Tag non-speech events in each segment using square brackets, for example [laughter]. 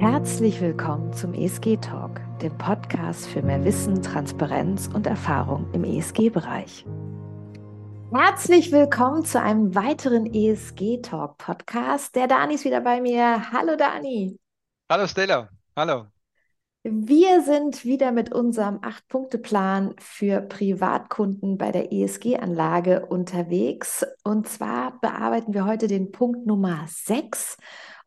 Herzlich willkommen zum ESG Talk, dem Podcast für mehr Wissen, Transparenz und Erfahrung im ESG-Bereich. Herzlich willkommen zu einem weiteren ESG Talk Podcast. Der Dani ist wieder bei mir. Hallo Dani. Hallo Stella. Hallo. Wir sind wieder mit unserem Acht-Punkte-Plan für Privatkunden bei der ESG-Anlage unterwegs. Und zwar bearbeiten wir heute den Punkt Nummer 6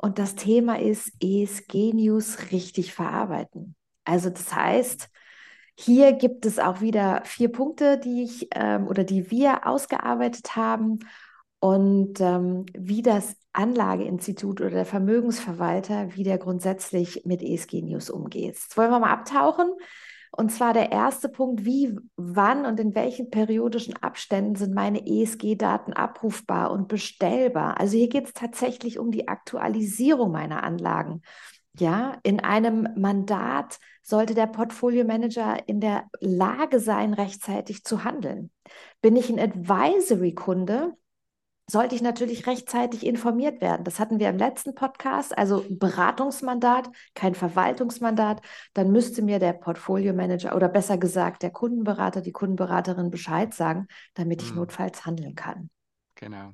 und das Thema ist ESG-News richtig verarbeiten. Also das heißt, hier gibt es auch wieder vier Punkte, die ich ähm, oder die wir ausgearbeitet haben und ähm, wie das Anlageinstitut oder der Vermögensverwalter wieder grundsätzlich mit ESG-News umgeht. Jetzt wollen wir mal abtauchen. Und zwar der erste Punkt, wie, wann und in welchen periodischen Abständen sind meine ESG-Daten abrufbar und bestellbar? Also hier geht es tatsächlich um die Aktualisierung meiner Anlagen. Ja, in einem Mandat sollte der Portfolio Manager in der Lage sein, rechtzeitig zu handeln. Bin ich ein Advisory-Kunde, sollte ich natürlich rechtzeitig informiert werden. Das hatten wir im letzten Podcast, also Beratungsmandat, kein Verwaltungsmandat. Dann müsste mir der Portfolio Manager oder besser gesagt der Kundenberater, die Kundenberaterin Bescheid sagen, damit ich hm. notfalls handeln kann. Genau.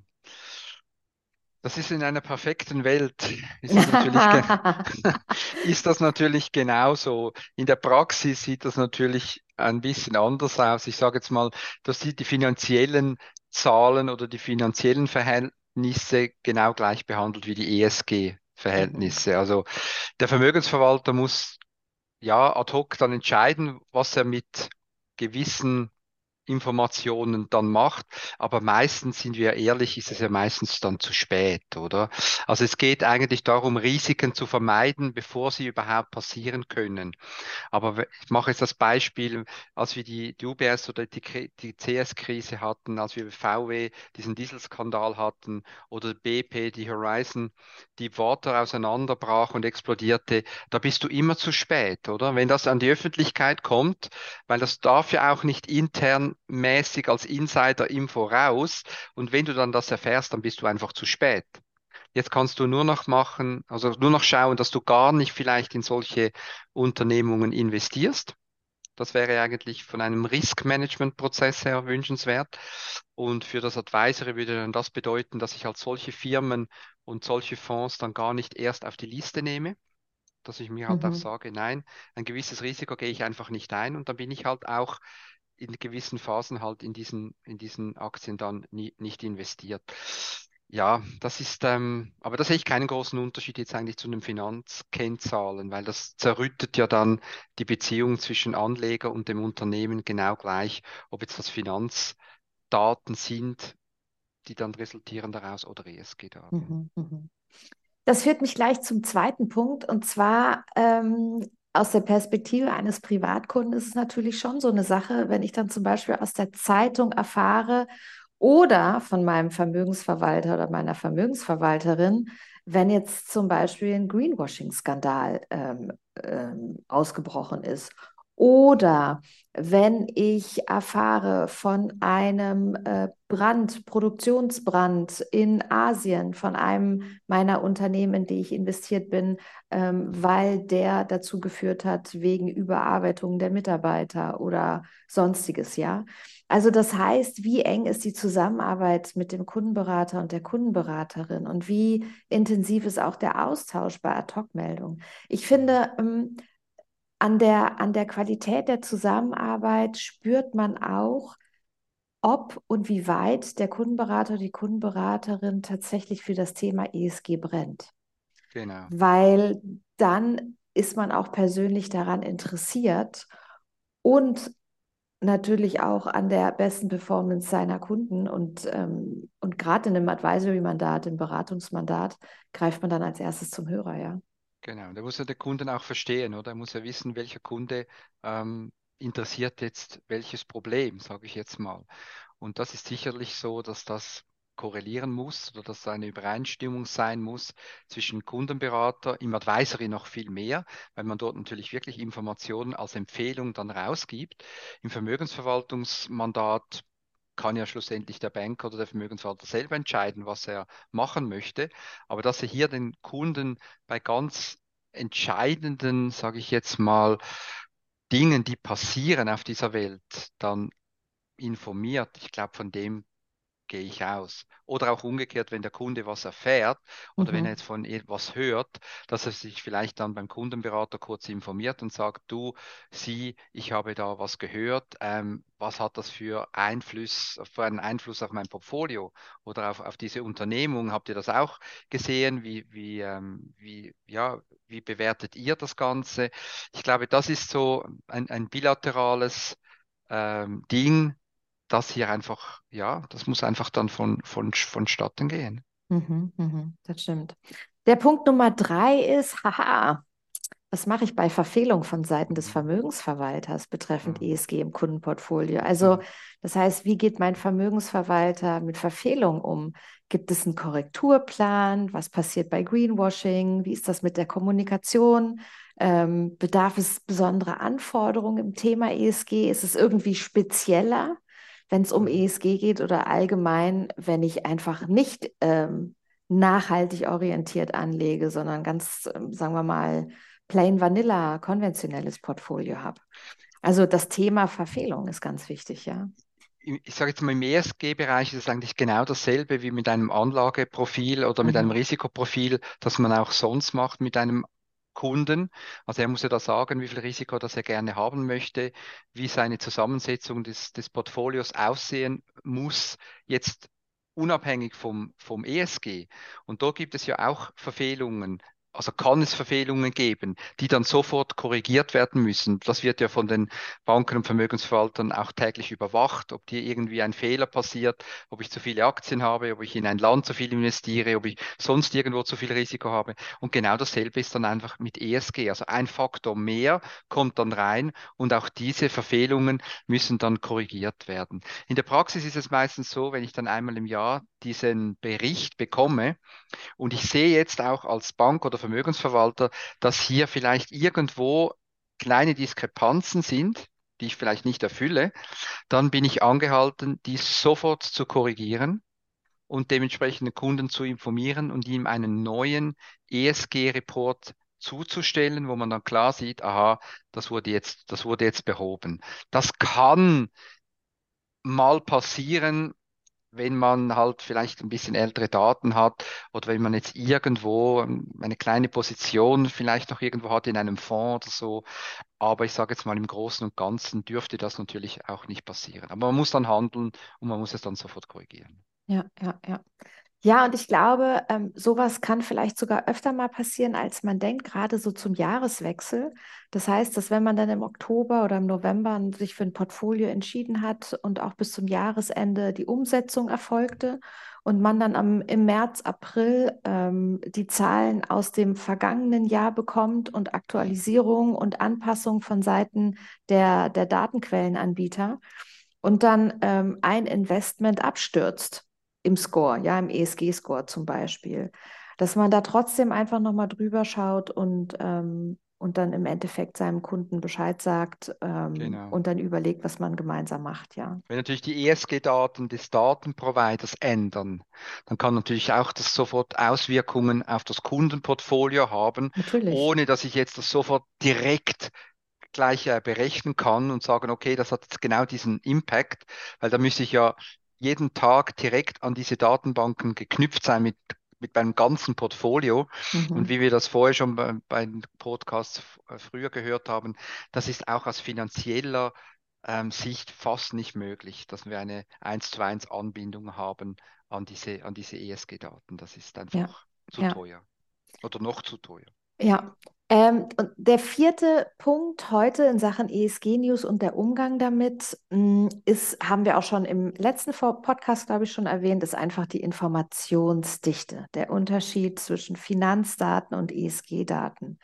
Das ist in einer perfekten Welt, ist das natürlich, [laughs] ist das natürlich genauso. In der Praxis sieht das natürlich ein bisschen anders aus. Ich sage jetzt mal, dass die, die finanziellen Zahlen oder die finanziellen Verhältnisse genau gleich behandelt wie die ESG-Verhältnisse. Also der Vermögensverwalter muss ja ad hoc dann entscheiden, was er mit gewissen Informationen dann macht. Aber meistens, sind wir ehrlich, ist es ja meistens dann zu spät, oder? Also es geht eigentlich darum, Risiken zu vermeiden, bevor sie überhaupt passieren können. Aber ich mache jetzt das Beispiel, als wir die, die UBS oder die, die CS-Krise hatten, als wir VW diesen Dieselskandal hatten oder BP, die Horizon, die Water auseinanderbrach und explodierte, da bist du immer zu spät, oder? Wenn das an die Öffentlichkeit kommt, weil das darf ja auch nicht intern mäßig als Insider-Info raus und wenn du dann das erfährst, dann bist du einfach zu spät. Jetzt kannst du nur noch machen, also nur noch schauen, dass du gar nicht vielleicht in solche Unternehmungen investierst. Das wäre eigentlich von einem Risk-Management-Prozess her wünschenswert. Und für das Advisory würde dann das bedeuten, dass ich halt solche Firmen und solche Fonds dann gar nicht erst auf die Liste nehme, dass ich mir halt mhm. auch sage, nein, ein gewisses Risiko gehe ich einfach nicht ein und dann bin ich halt auch in gewissen Phasen halt in diesen, in diesen Aktien dann nie, nicht investiert. Ja, das ist, ähm, aber da sehe ich keinen großen Unterschied jetzt eigentlich zu den Finanzkennzahlen, weil das zerrüttet ja dann die Beziehung zwischen Anleger und dem Unternehmen genau gleich, ob jetzt das Finanzdaten sind, die dann resultieren daraus oder ESG-Daten. Mhm, mhm. Das führt mich gleich zum zweiten Punkt und zwar ähm, aus der Perspektive eines Privatkunden ist es natürlich schon so eine Sache, wenn ich dann zum Beispiel aus der Zeitung erfahre oder von meinem Vermögensverwalter oder meiner Vermögensverwalterin, wenn jetzt zum Beispiel ein Greenwashing-Skandal ähm, ähm, ausgebrochen ist oder wenn ich erfahre von einem äh, Brand, Produktionsbrand in Asien, von einem meiner Unternehmen, in die ich investiert bin, ähm, weil der dazu geführt hat, wegen Überarbeitung der Mitarbeiter oder sonstiges, ja. Also das heißt, wie eng ist die Zusammenarbeit mit dem Kundenberater und der Kundenberaterin und wie intensiv ist auch der Austausch bei Ad-Hoc-Meldungen? Ich finde, ähm, an der, an der Qualität der Zusammenarbeit spürt man auch, ob und wie weit der Kundenberater, die Kundenberaterin tatsächlich für das Thema ESG brennt. Genau. Weil dann ist man auch persönlich daran interessiert und natürlich auch an der besten Performance seiner Kunden. Und, ähm, und gerade in einem Advisory-Mandat, im Beratungsmandat, greift man dann als erstes zum Hörer, ja. Genau, da muss ja der Kunden auch verstehen, oder? Er muss ja wissen, welcher Kunde ähm, interessiert jetzt welches Problem, sage ich jetzt mal. Und das ist sicherlich so, dass das korrelieren muss oder dass eine Übereinstimmung sein muss zwischen Kundenberater, im Advisory noch viel mehr, weil man dort natürlich wirklich Informationen als Empfehlung dann rausgibt. Im Vermögensverwaltungsmandat kann ja schlussendlich der Banker oder der Vermögensverwalter selber entscheiden, was er machen möchte. Aber dass er hier den Kunden bei ganz entscheidenden, sage ich jetzt mal, Dingen, die passieren auf dieser Welt, dann informiert. Ich glaube, von dem gehe ich aus. Oder auch umgekehrt, wenn der Kunde was erfährt oder mhm. wenn er jetzt von etwas hört, dass er sich vielleicht dann beim Kundenberater kurz informiert und sagt, du, sie, ich habe da was gehört, ähm, was hat das für Einfluss, für einen Einfluss auf mein Portfolio oder auf, auf diese Unternehmung? Habt ihr das auch gesehen? Wie, wie, ähm, wie, ja, wie bewertet ihr das Ganze? Ich glaube, das ist so ein, ein bilaterales ähm, Ding, das hier einfach, ja, das muss einfach dann von, von, vonstatten gehen. Mhm, mhm, das stimmt. Der Punkt Nummer drei ist, haha, was mache ich bei Verfehlung von Seiten des Vermögensverwalters betreffend mhm. ESG im Kundenportfolio? Also, mhm. das heißt, wie geht mein Vermögensverwalter mit Verfehlung um? Gibt es einen Korrekturplan? Was passiert bei Greenwashing? Wie ist das mit der Kommunikation? Ähm, bedarf es besonderer Anforderungen im Thema ESG? Ist es irgendwie spezieller? Wenn es um ESG geht oder allgemein, wenn ich einfach nicht ähm, nachhaltig orientiert anlege, sondern ganz, ähm, sagen wir mal, plain vanilla, konventionelles Portfolio habe. Also das Thema Verfehlung ist ganz wichtig, ja. Ich sage jetzt mal, im ESG-Bereich ist es eigentlich genau dasselbe wie mit einem Anlageprofil oder mit mhm. einem Risikoprofil, das man auch sonst macht mit einem Kunden. Also er muss ja da sagen, wie viel Risiko das er gerne haben möchte, wie seine Zusammensetzung des, des Portfolios aussehen muss, jetzt unabhängig vom, vom ESG. Und da gibt es ja auch Verfehlungen also kann es Verfehlungen geben, die dann sofort korrigiert werden müssen. Das wird ja von den Banken und Vermögensverwaltern auch täglich überwacht, ob dir irgendwie ein Fehler passiert, ob ich zu viele Aktien habe, ob ich in ein Land zu viel investiere, ob ich sonst irgendwo zu viel Risiko habe. Und genau dasselbe ist dann einfach mit ESG. Also ein Faktor mehr kommt dann rein und auch diese Verfehlungen müssen dann korrigiert werden. In der Praxis ist es meistens so, wenn ich dann einmal im Jahr diesen Bericht bekomme und ich sehe jetzt auch als Bank oder Vermögensverwalter, dass hier vielleicht irgendwo kleine Diskrepanzen sind, die ich vielleicht nicht erfülle, dann bin ich angehalten, dies sofort zu korrigieren und dementsprechend den Kunden zu informieren und ihm einen neuen ESG-Report zuzustellen, wo man dann klar sieht, aha, das wurde jetzt, das wurde jetzt behoben. Das kann mal passieren, wenn man halt vielleicht ein bisschen ältere Daten hat oder wenn man jetzt irgendwo eine kleine Position vielleicht noch irgendwo hat in einem Fonds oder so. Aber ich sage jetzt mal, im Großen und Ganzen dürfte das natürlich auch nicht passieren. Aber man muss dann handeln und man muss es dann sofort korrigieren. Ja, ja, ja. Ja, und ich glaube, ähm, sowas kann vielleicht sogar öfter mal passieren, als man denkt, gerade so zum Jahreswechsel. Das heißt, dass wenn man dann im Oktober oder im November sich für ein Portfolio entschieden hat und auch bis zum Jahresende die Umsetzung erfolgte und man dann am, im März, April ähm, die Zahlen aus dem vergangenen Jahr bekommt und Aktualisierung und Anpassung von Seiten der, der Datenquellenanbieter und dann ähm, ein Investment abstürzt im Score, ja, im ESG-Score zum Beispiel, dass man da trotzdem einfach nochmal drüber schaut und, ähm, und dann im Endeffekt seinem Kunden Bescheid sagt ähm, genau. und dann überlegt, was man gemeinsam macht, ja. Wenn natürlich die ESG-Daten des Datenproviders ändern, dann kann natürlich auch das sofort Auswirkungen auf das Kundenportfolio haben, natürlich. ohne dass ich jetzt das sofort direkt gleich äh, berechnen kann und sagen, okay, das hat jetzt genau diesen Impact, weil da müsste ich ja jeden Tag direkt an diese Datenbanken geknüpft sein mit, mit meinem ganzen Portfolio. Mhm. Und wie wir das vorher schon bei, bei den Podcasts äh, früher gehört haben, das ist auch aus finanzieller ähm, Sicht fast nicht möglich, dass wir eine 1 zu 1 Anbindung haben an diese, an diese ESG-Daten. Das ist einfach ja. zu ja. teuer oder noch zu teuer. Ja, ähm, und der vierte Punkt heute in Sachen ESG-News und der Umgang damit mh, hm, ist, haben wir auch schon im letzten Podcast, glaube ich, schon erwähnt, ist einfach die Informationsdichte, der Unterschied zwischen Finanzdaten und ESG-Daten.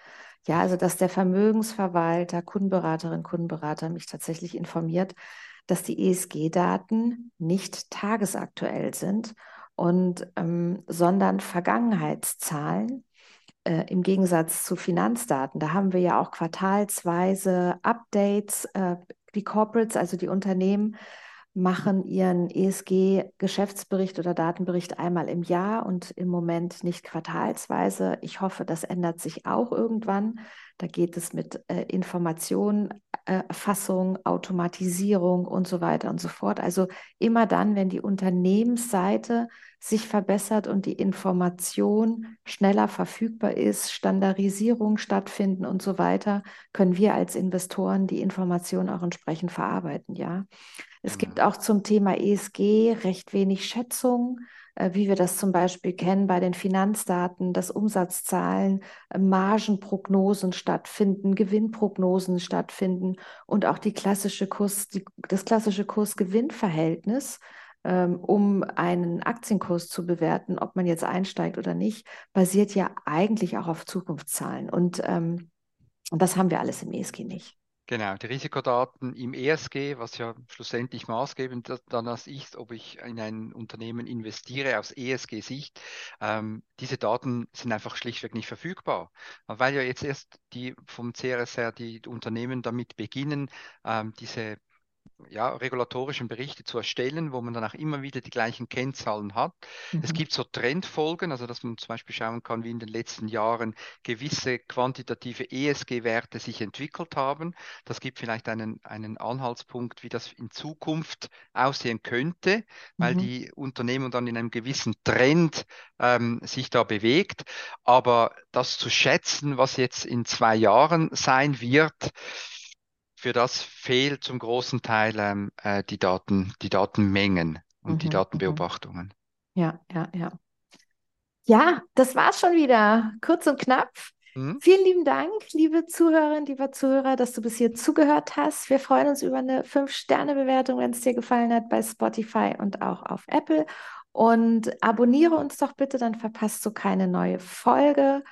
Ja, also dass der Vermögensverwalter, Kundenberaterin, Kundenberater mich tatsächlich informiert, dass die ESG-Daten nicht tagesaktuell sind und ähm, sondern Vergangenheitszahlen äh, im Gegensatz zu Finanzdaten. Da haben wir ja auch quartalsweise Updates, äh, die Corporates, also die Unternehmen, machen ihren ESG-Geschäftsbericht oder Datenbericht einmal im Jahr und im Moment nicht quartalsweise. Ich hoffe, das ändert sich auch irgendwann. Da geht es mit äh, Information, äh, Automatisierung und so weiter und so fort. Also immer dann, wenn die Unternehmensseite sich verbessert und die Information schneller verfügbar ist, Standardisierung stattfinden und so weiter, können wir als Investoren die Information auch entsprechend verarbeiten. Ja, es gibt auch zum Thema ESG recht wenig Schätzung äh, wie wir das zum Beispiel kennen bei den Finanzdaten, dass Umsatzzahlen, äh, Margenprognosen stattfinden, Gewinnprognosen stattfinden und auch die klassische Kurs, die, das klassische Kurs-Gewinn-Verhältnis, ähm, um einen Aktienkurs zu bewerten, ob man jetzt einsteigt oder nicht, basiert ja eigentlich auch auf Zukunftszahlen. Und ähm, das haben wir alles im ESG nicht. Genau, die Risikodaten im ESG, was ja schlussendlich maßgebend dann ist, ob ich in ein Unternehmen investiere aus ESG-Sicht, ähm, diese Daten sind einfach schlichtweg nicht verfügbar, weil ja jetzt erst die vom CRSR die Unternehmen damit beginnen, ähm, diese ja, regulatorischen Berichte zu erstellen, wo man dann auch immer wieder die gleichen Kennzahlen hat. Mhm. Es gibt so Trendfolgen, also dass man zum Beispiel schauen kann, wie in den letzten Jahren gewisse quantitative ESG-Werte sich entwickelt haben. Das gibt vielleicht einen, einen Anhaltspunkt, wie das in Zukunft aussehen könnte, weil mhm. die Unternehmen dann in einem gewissen Trend ähm, sich da bewegt. Aber das zu schätzen, was jetzt in zwei Jahren sein wird, für das fehlt zum großen Teil ähm, äh, die Daten, die Datenmengen und mhm, die Datenbeobachtungen. Mhm. Ja, ja, ja. Ja, das war's schon wieder. Kurz und knapp. Mhm. Vielen lieben Dank, liebe Zuhörerinnen, lieber Zuhörer, dass du bis hier zugehört hast. Wir freuen uns über eine 5-Sterne-Bewertung, wenn es dir gefallen hat, bei Spotify und auch auf Apple. Und abonniere uns doch bitte, dann verpasst du keine neue Folge.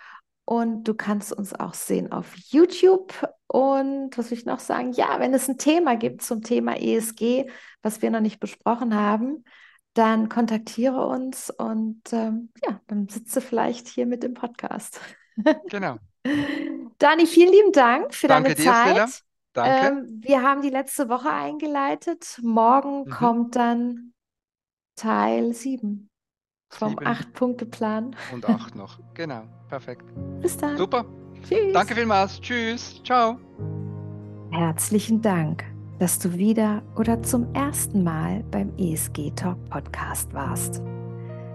Und du kannst uns auch sehen auf YouTube. Und was will ich noch sagen? Ja, wenn es ein Thema gibt zum Thema ESG, was wir noch nicht besprochen haben, dann kontaktiere uns und ähm, ja, dann sitze vielleicht hier mit im Podcast. [laughs] Genau. Dani, vielen lieben Dank für Danke deine dir, Zeit. Stella. Danke. Ähm, wir haben die letzte Woche eingeleitet. Morgen mhm. kommt dann Teil 7 vom Acht-Punkte-Plan. Und acht [laughs] noch. Genau, perfekt. Bis dann. Super. Tschüss. Danke vielmals. Tschüss. Ciao. Herzlichen Dank, dass du wieder oder zum ersten Mal beim ESG Talk Podcast warst.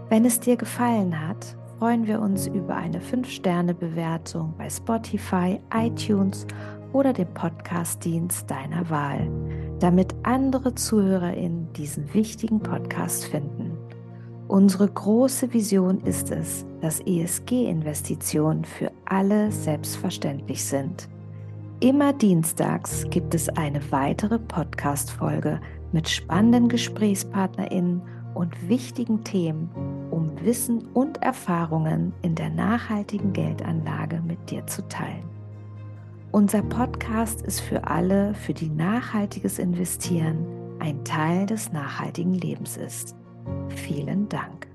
Wenn es dir gefallen hat, freuen wir uns über eine 5-Sterne-Bewertung bei Spotify, iTunes oder dem Podcast-Dienst deiner Wahl, damit andere ZuhörerInnen diesen wichtigen Podcast finden. Unsere große Vision ist es, dass ESG-Investitionen für alle selbstverständlich sind. Immer dienstags gibt es eine weitere Podcast-Folge mit spannenden GesprächspartnerInnen und wichtigen Themen, um Wissen und Erfahrungen in der nachhaltigen Geldanlage mit dir zu teilen. Unser Podcast ist für alle, für die nachhaltiges Investieren ein Teil des nachhaltigen Lebens ist. Vielen Dank.